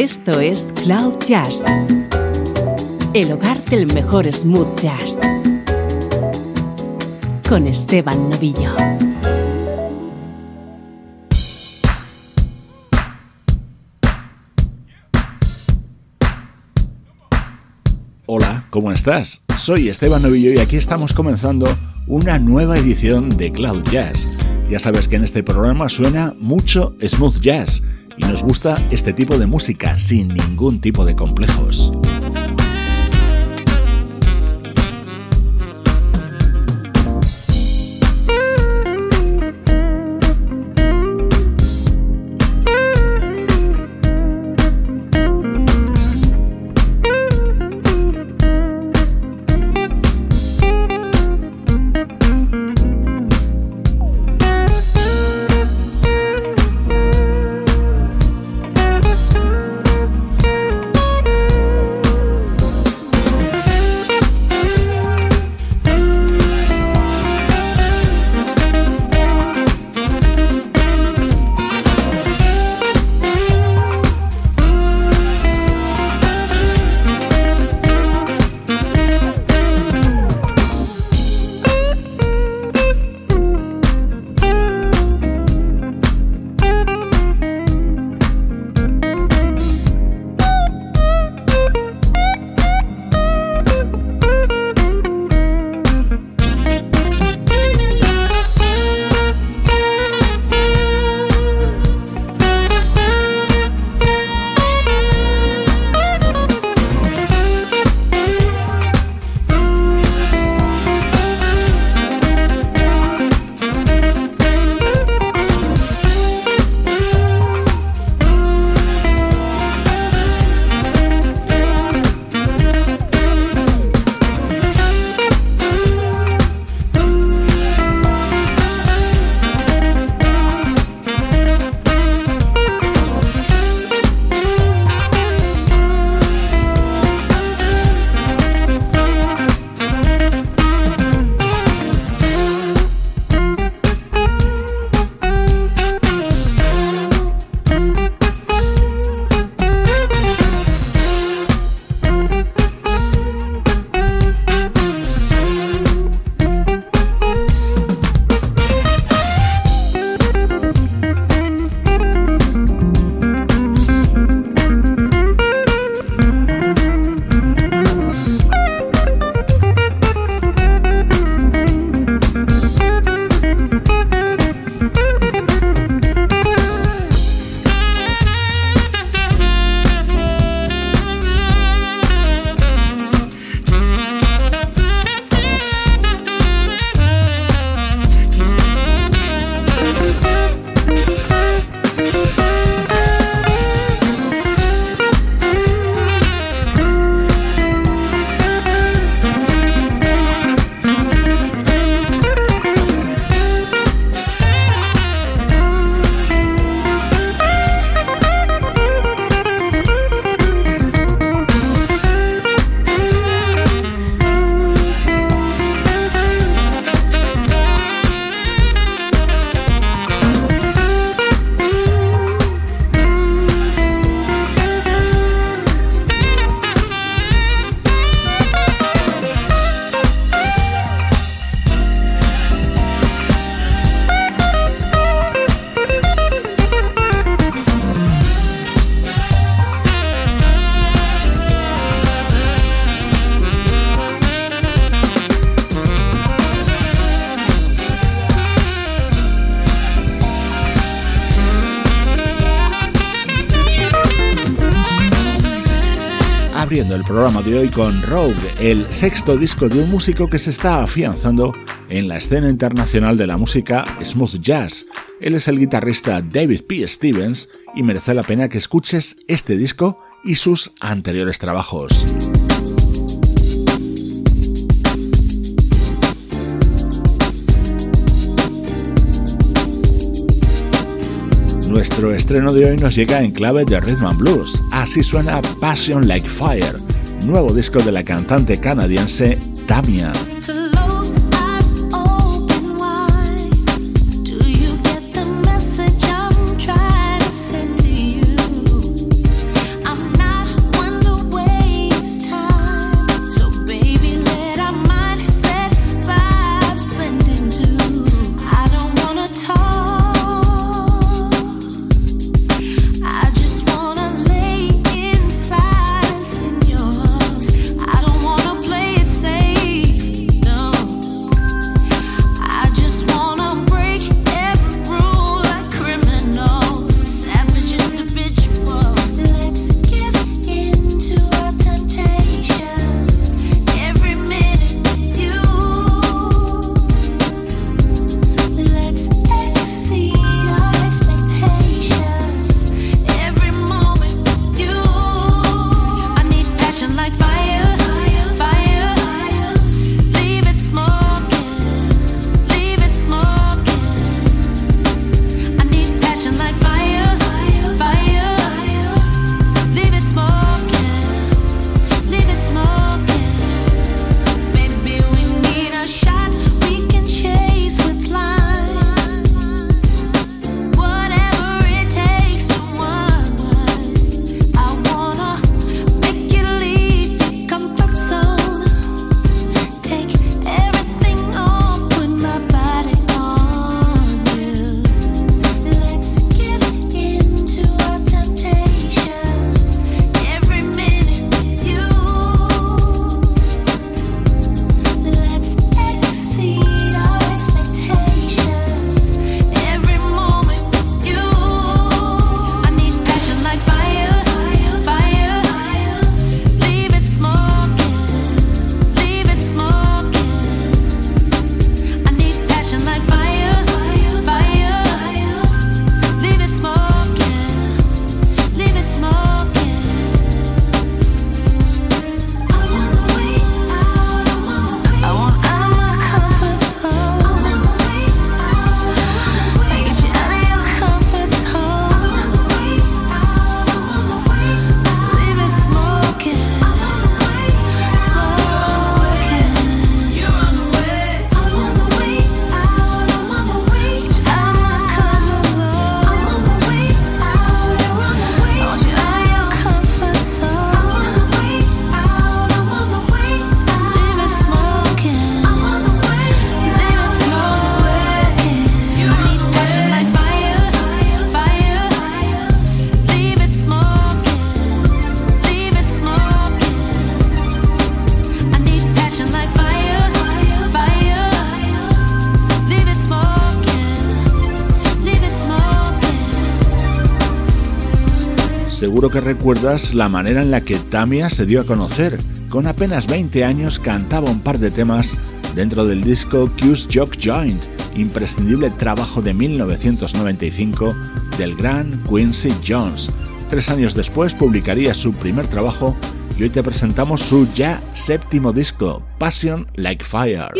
Esto es Cloud Jazz, el hogar del mejor smooth jazz, con Esteban Novillo. Hola, ¿cómo estás? Soy Esteban Novillo y aquí estamos comenzando una nueva edición de Cloud Jazz. Ya sabes que en este programa suena mucho smooth jazz y nos gusta este tipo de música sin ningún tipo de complejos. Programa de hoy con Rogue, el sexto disco de un músico que se está afianzando en la escena internacional de la música smooth jazz. Él es el guitarrista David P. Stevens y merece la pena que escuches este disco y sus anteriores trabajos. Nuestro estreno de hoy nos llega en clave de rhythm and blues. Así suena Passion Like Fire, nuevo disco de la cantante canadiense Tamia. Recuerdas la manera en la que Tamia se dio a conocer. Con apenas 20 años cantaba un par de temas dentro del disco Q's Jock Joint, imprescindible trabajo de 1995 del gran Quincy Jones. Tres años después publicaría su primer trabajo y hoy te presentamos su ya séptimo disco, Passion Like Fire.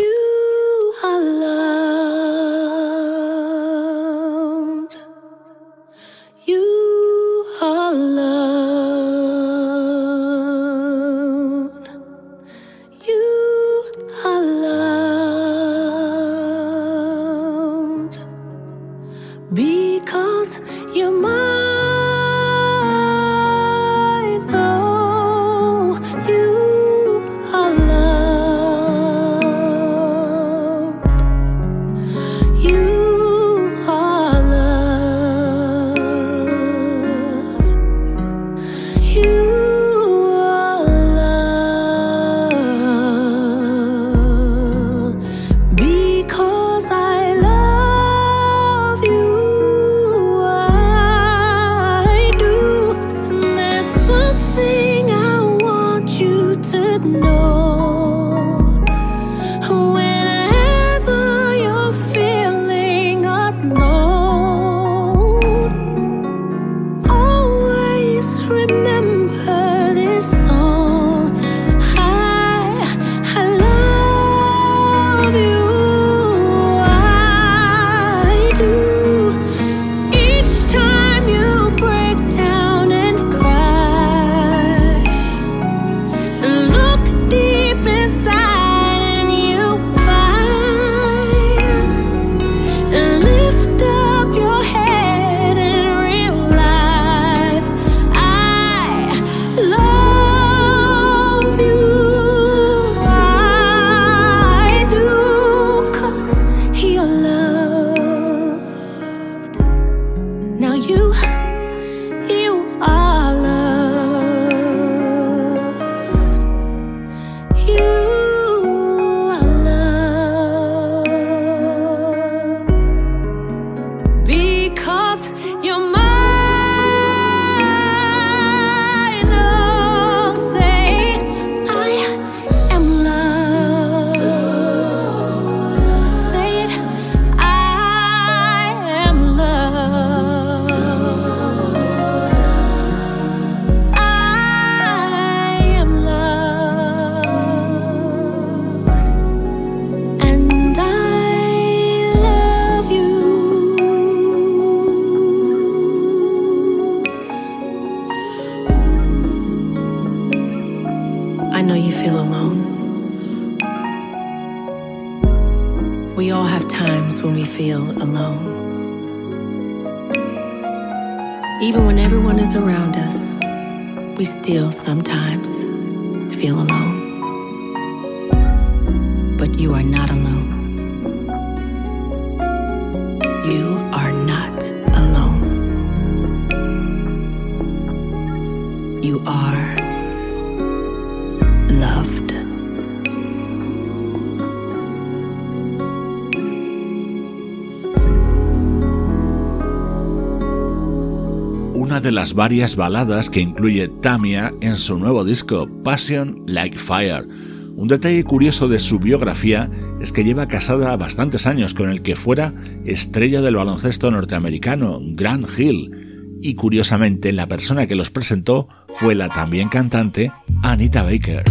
Las varias baladas que incluye Tamia en su nuevo disco Passion Like Fire. Un detalle curioso de su biografía es que lleva casada bastantes años con el que fuera estrella del baloncesto norteamericano, Grant Hill, y curiosamente la persona que los presentó fue la también cantante Anita Baker.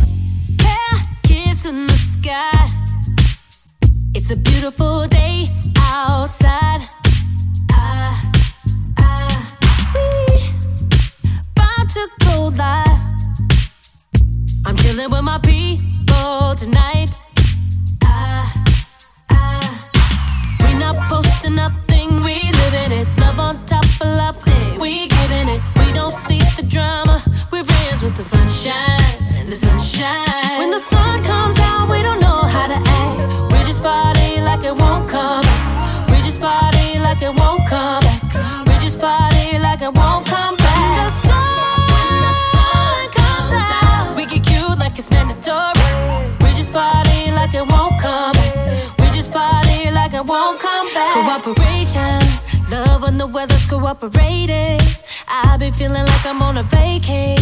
Chilling with my people tonight. Weather's cooperating. I've been feeling like I'm on a vacay,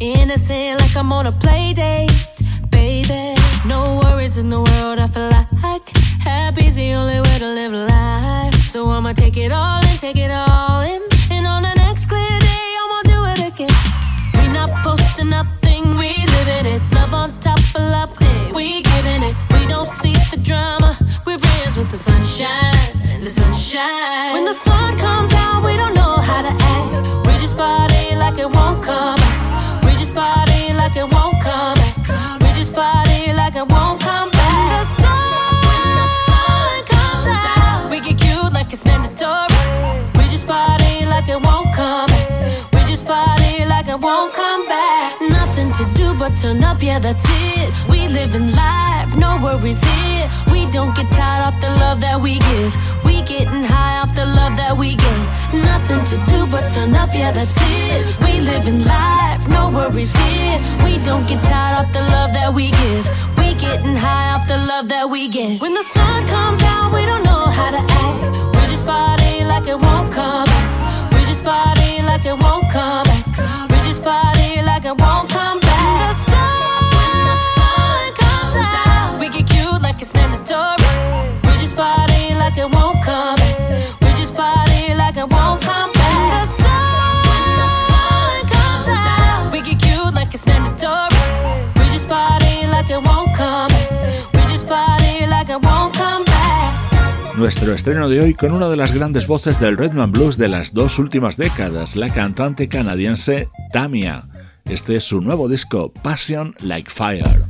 innocent like I'm on a play date, baby. No worries in the world, I feel like happy's the only way to live life. So I'ma take it all in, take it all in, and on the next clear day, I'ma do it again. We not posting nothing, we living it. Love on top of love, we giving it. We don't see the drama, we're friends with the sunshine, the sunshine. When the sun comes we We just party like it won't come. We just party like it won't come. We just party like it won't come back. When the sun, comes out, we get cute like it's mandatory. We just party like it won't come. We just party like it won't come back. Nothing to do but turn up, yeah, that's it. We living life, no worries here. We don't get tired off the love that we give. We getting high off the love that we get. Nothing to do but turn up, yeah, that's it. We living life, no worries here. We don't get tired off the love that we give. We getting high off the love that we get. When the sun comes out, we don't know how to act. We just party like it won't come back. We just party like it won't come back. We just party like it won't come back. Nuestro estreno de hoy con una de las grandes voces del Redman Blues de las dos últimas décadas, la cantante canadiense Tamia. Este es su nuevo disco, Passion Like Fire.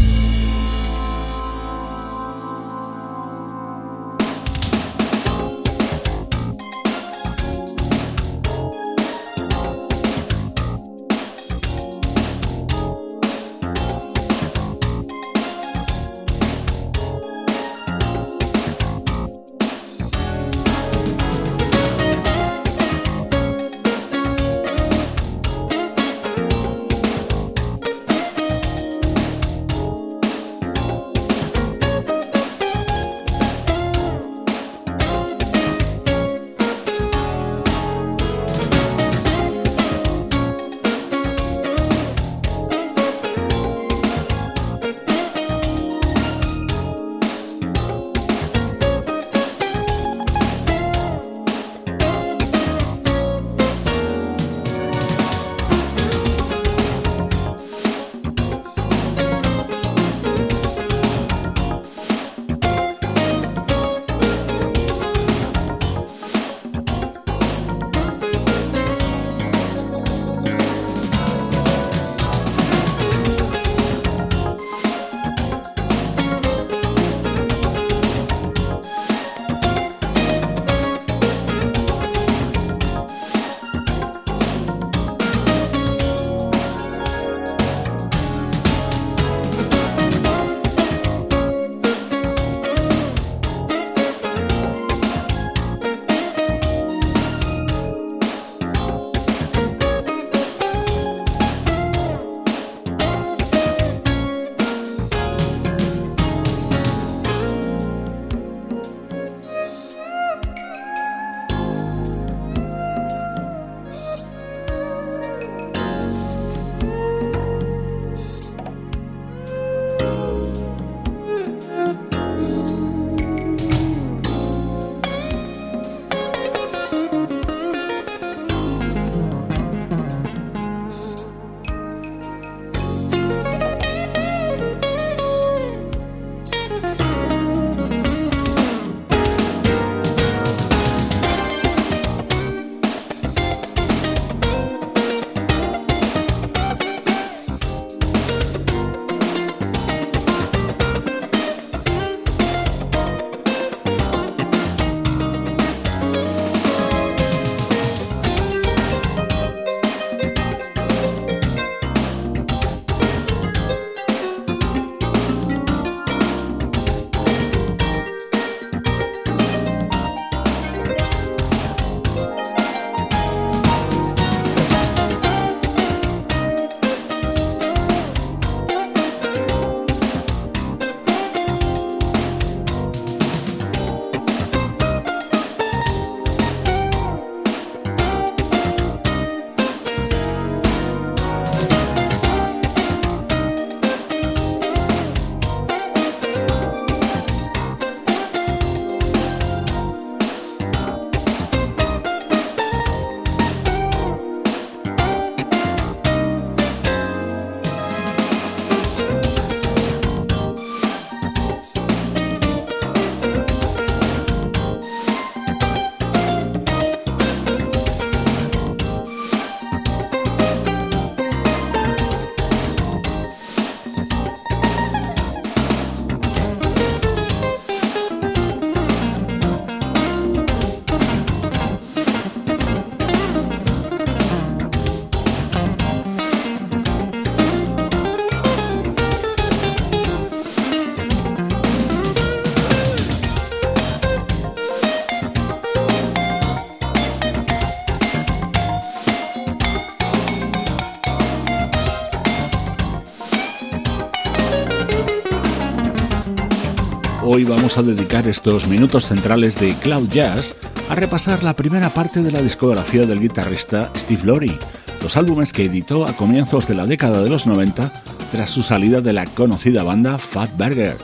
Hoy vamos a dedicar estos minutos centrales de Cloud Jazz a repasar la primera parte de la discografía del guitarrista Steve Lorry, los álbumes que editó a comienzos de la década de los 90 tras su salida de la conocida banda Fat Burger.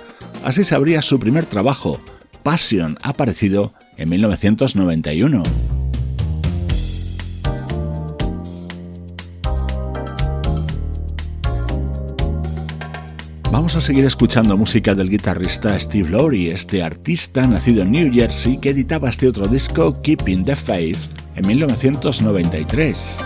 Así se abría su primer trabajo, Passion, aparecido en 1991. Vamos a seguir escuchando música del guitarrista Steve Lowry, este artista nacido en New Jersey que editaba este otro disco, Keeping the Faith, en 1993.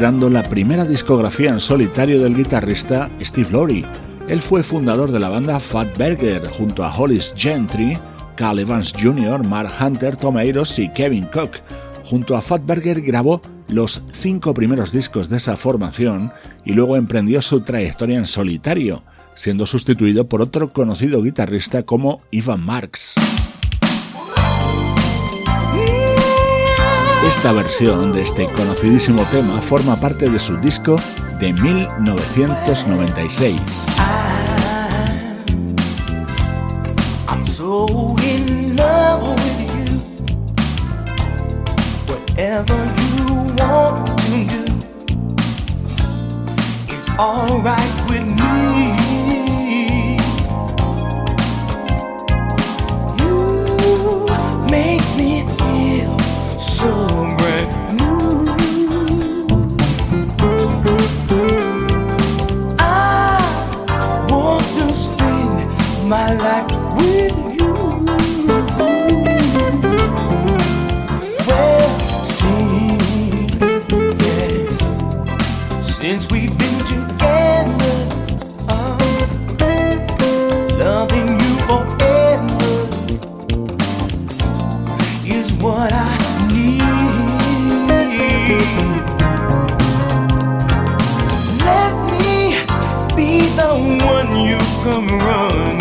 Recuperando la primera discografía en solitario del guitarrista Steve Lorry. Él fue fundador de la banda Fat Burger junto a Hollis Gentry, Carl Evans Jr., Mark Hunter, Tom y Kevin Cook. Junto a Fat Burger grabó los cinco primeros discos de esa formación y luego emprendió su trayectoria en solitario, siendo sustituido por otro conocido guitarrista como Ivan Marks. Esta versión de este conocidísimo tema forma parte de su disco de 1996. alright with me. You make come run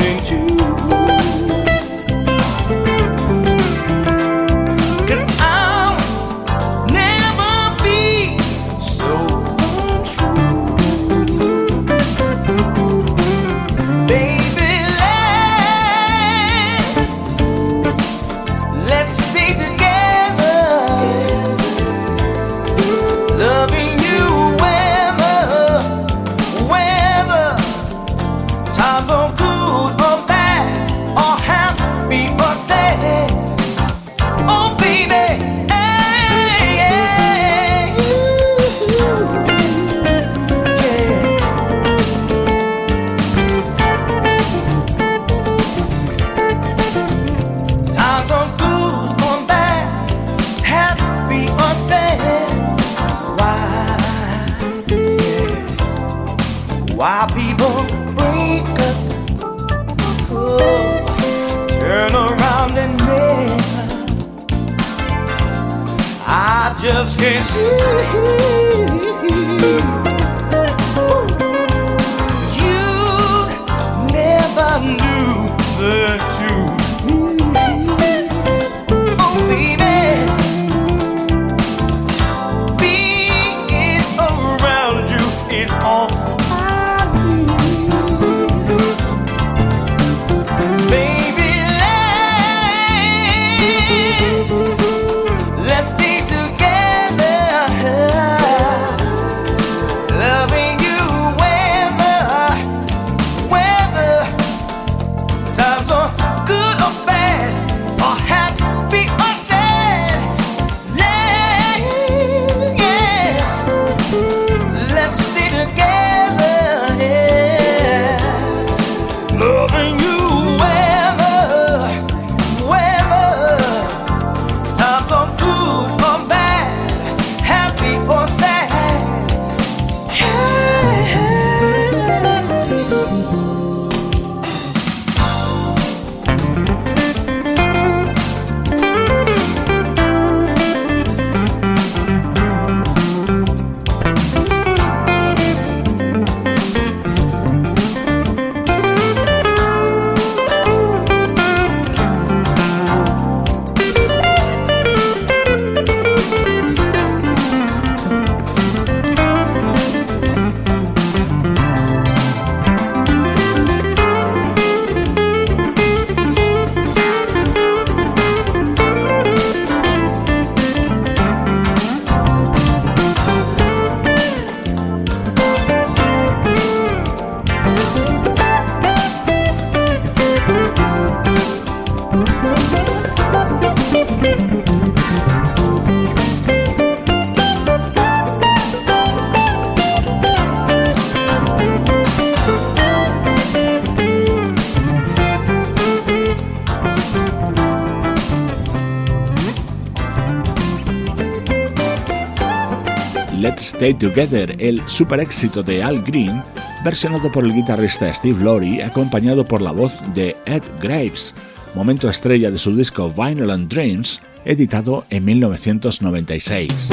Stay Together, el super éxito de Al Green, versionado por el guitarrista Steve Lorry, acompañado por la voz de Ed Graves, momento estrella de su disco Vinyl and Dreams, editado en 1996.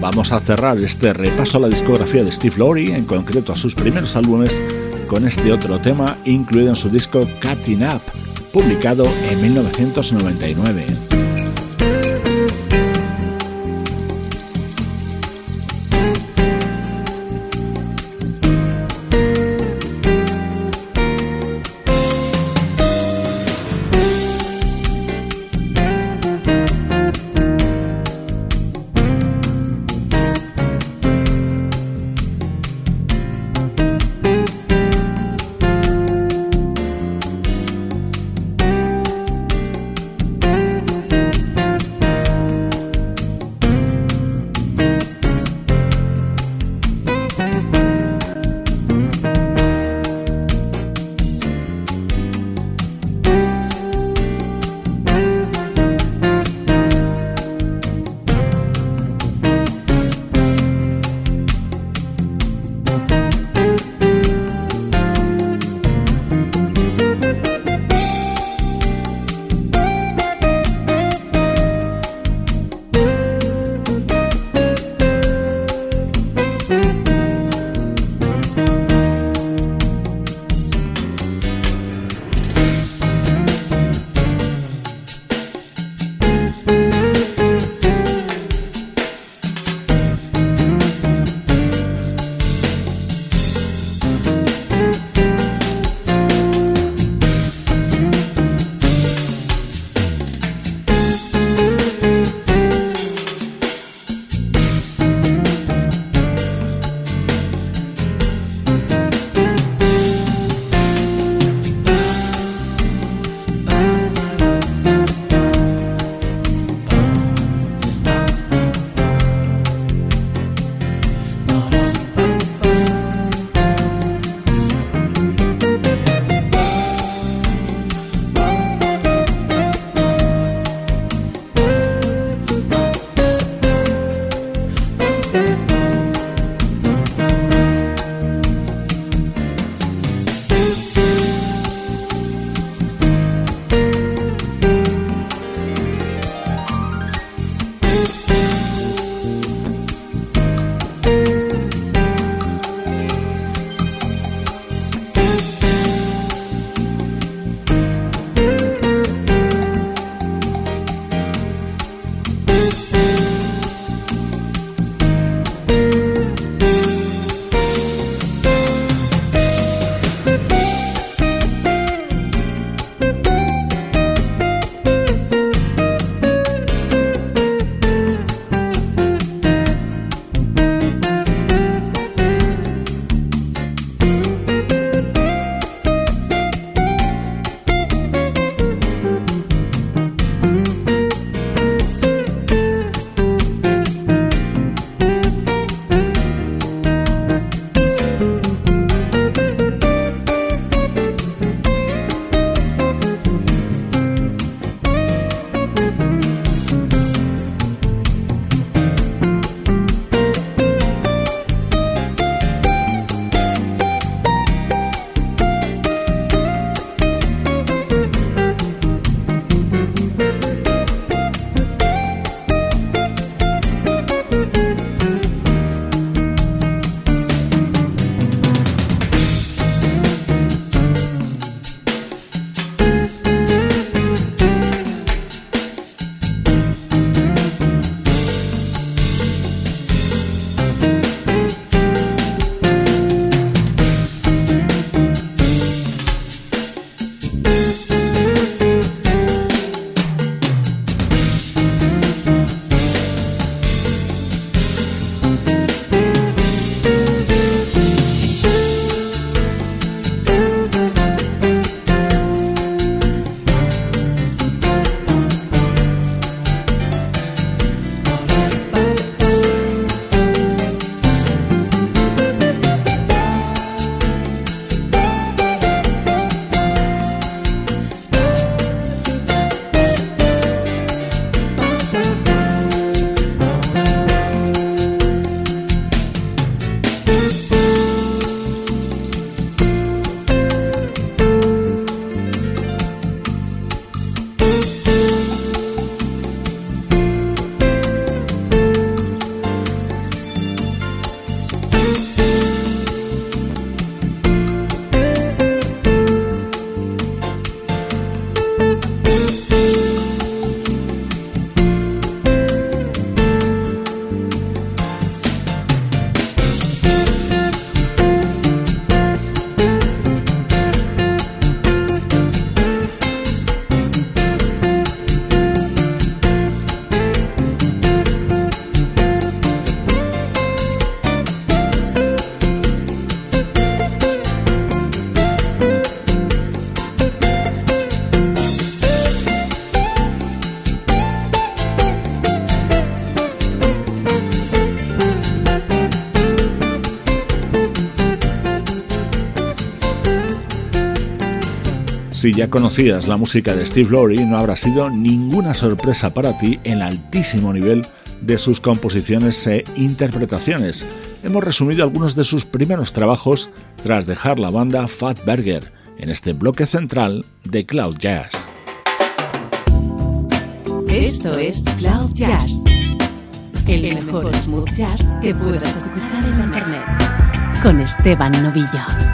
Vamos a cerrar este repaso a la discografía de Steve Lorry, en concreto a sus primeros álbumes, con este otro tema incluido en su disco Cutting Up, publicado en 1999. Si ya conocías la música de Steve Lowry, no habrá sido ninguna sorpresa para ti el altísimo nivel de sus composiciones e interpretaciones. Hemos resumido algunos de sus primeros trabajos tras dejar la banda Fat Burger en este bloque central de Cloud Jazz. Esto es Cloud Jazz, el mejor smooth jazz que puedas escuchar en Internet, con Esteban Novillo.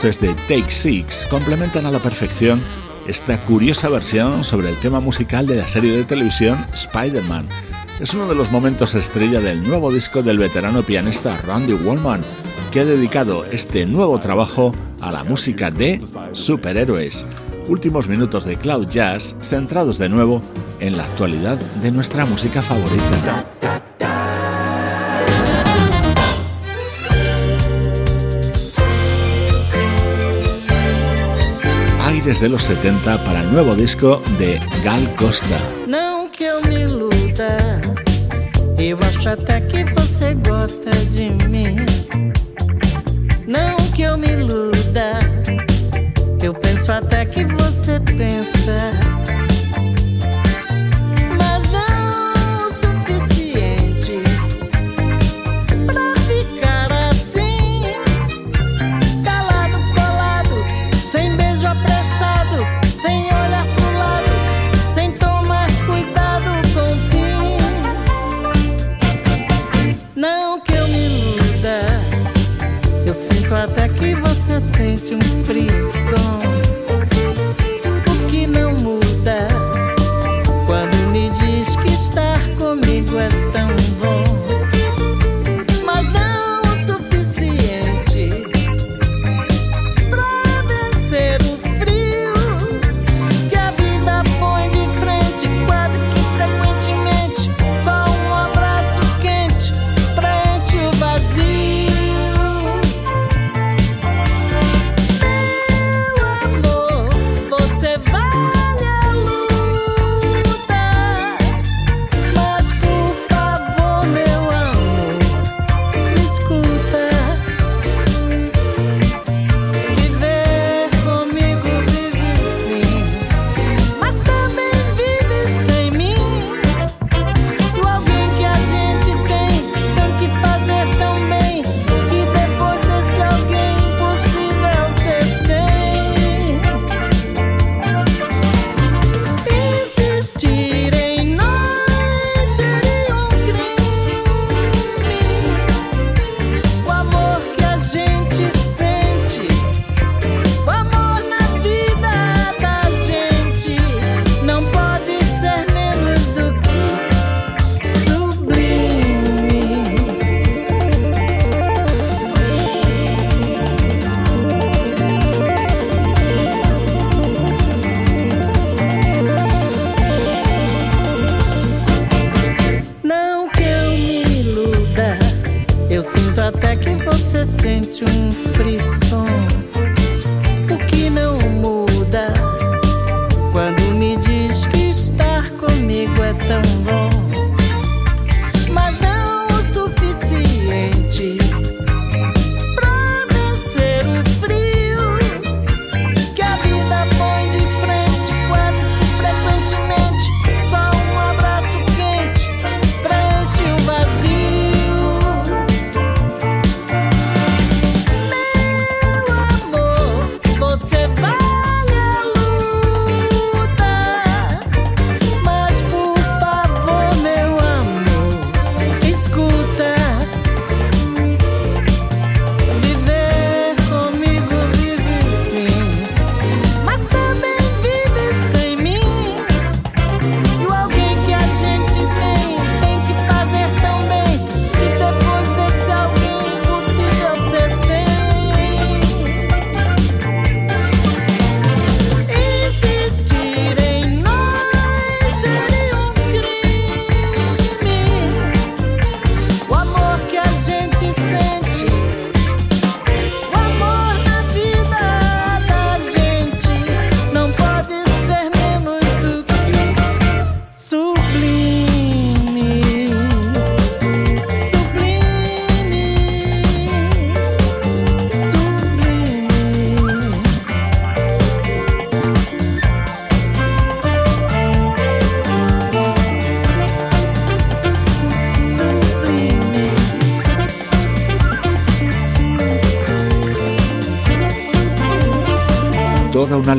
Voces de Take Six complementan a la perfección esta curiosa versión sobre el tema musical de la serie de televisión Spider-Man. Es uno de los momentos estrella del nuevo disco del veterano pianista Randy Wallman, que ha dedicado este nuevo trabajo a la música de superhéroes. Últimos minutos de Cloud Jazz centrados de nuevo en la actualidad de nuestra música favorita. Aires de los 70 para el nuevo disco de Gal Costa. Não que eu me iluda, eu acho até que você gosta de mim. Não que eu me iluda, eu penso até que você pensa.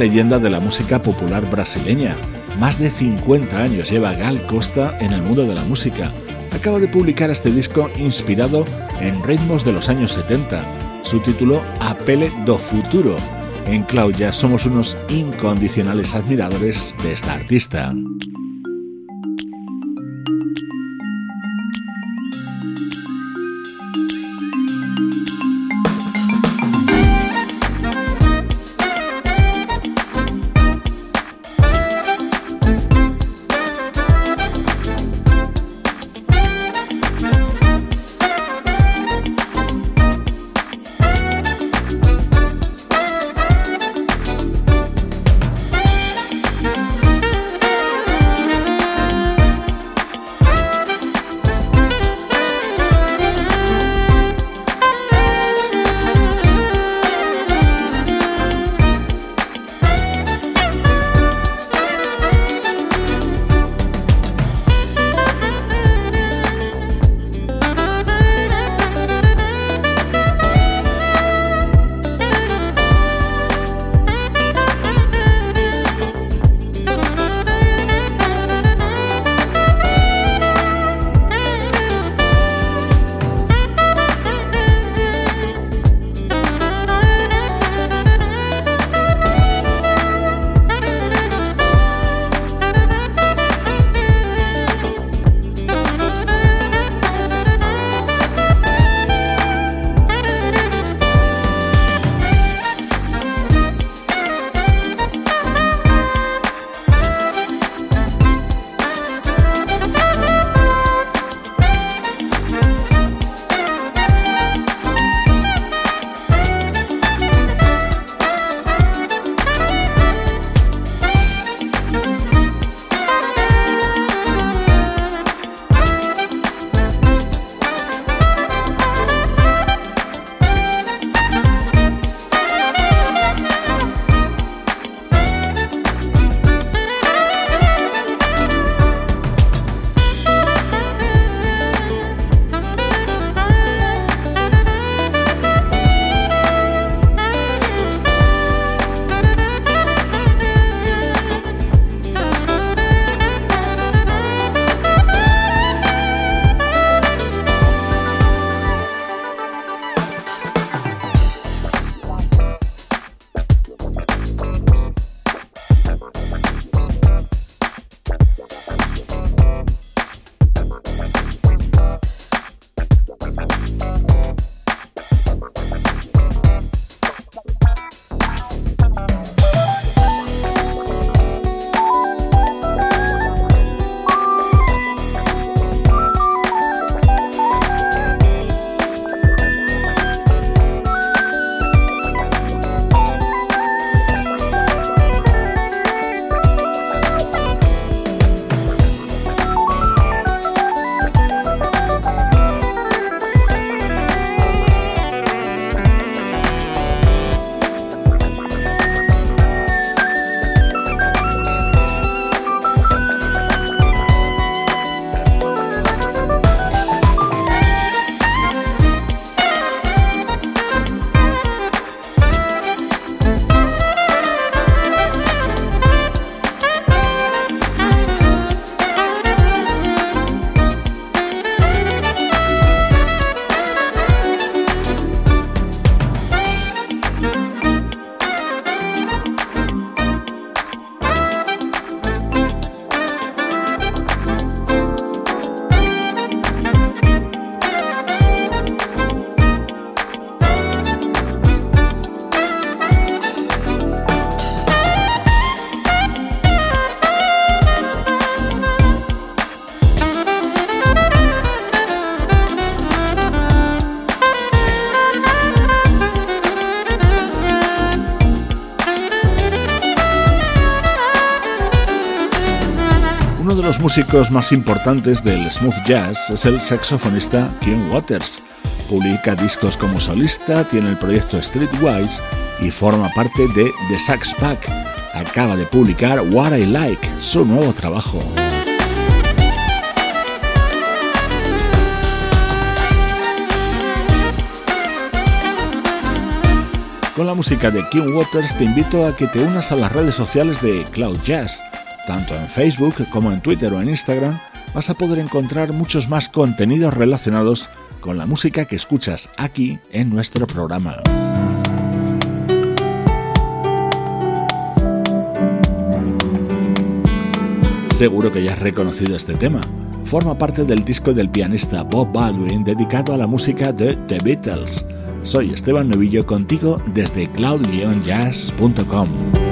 Leyenda de la música popular brasileña. Más de 50 años lleva Gal Costa en el mundo de la música. Acaba de publicar este disco inspirado en ritmos de los años 70. su título Apele do Futuro. En Cloud ya somos unos incondicionales admiradores de esta artista. Músicos más importantes del smooth jazz es el saxofonista Kim Waters. Publica discos como solista, tiene el proyecto Streetwise y forma parte de The Sax Pack. Acaba de publicar What I Like, su nuevo trabajo. Con la música de Kim Waters te invito a que te unas a las redes sociales de Cloud Jazz tanto en Facebook como en Twitter o en Instagram vas a poder encontrar muchos más contenidos relacionados con la música que escuchas aquí en nuestro programa. Seguro que ya has reconocido este tema. Forma parte del disco del pianista Bob Baldwin dedicado a la música de The Beatles. Soy Esteban Novillo contigo desde cloud-jazz.com.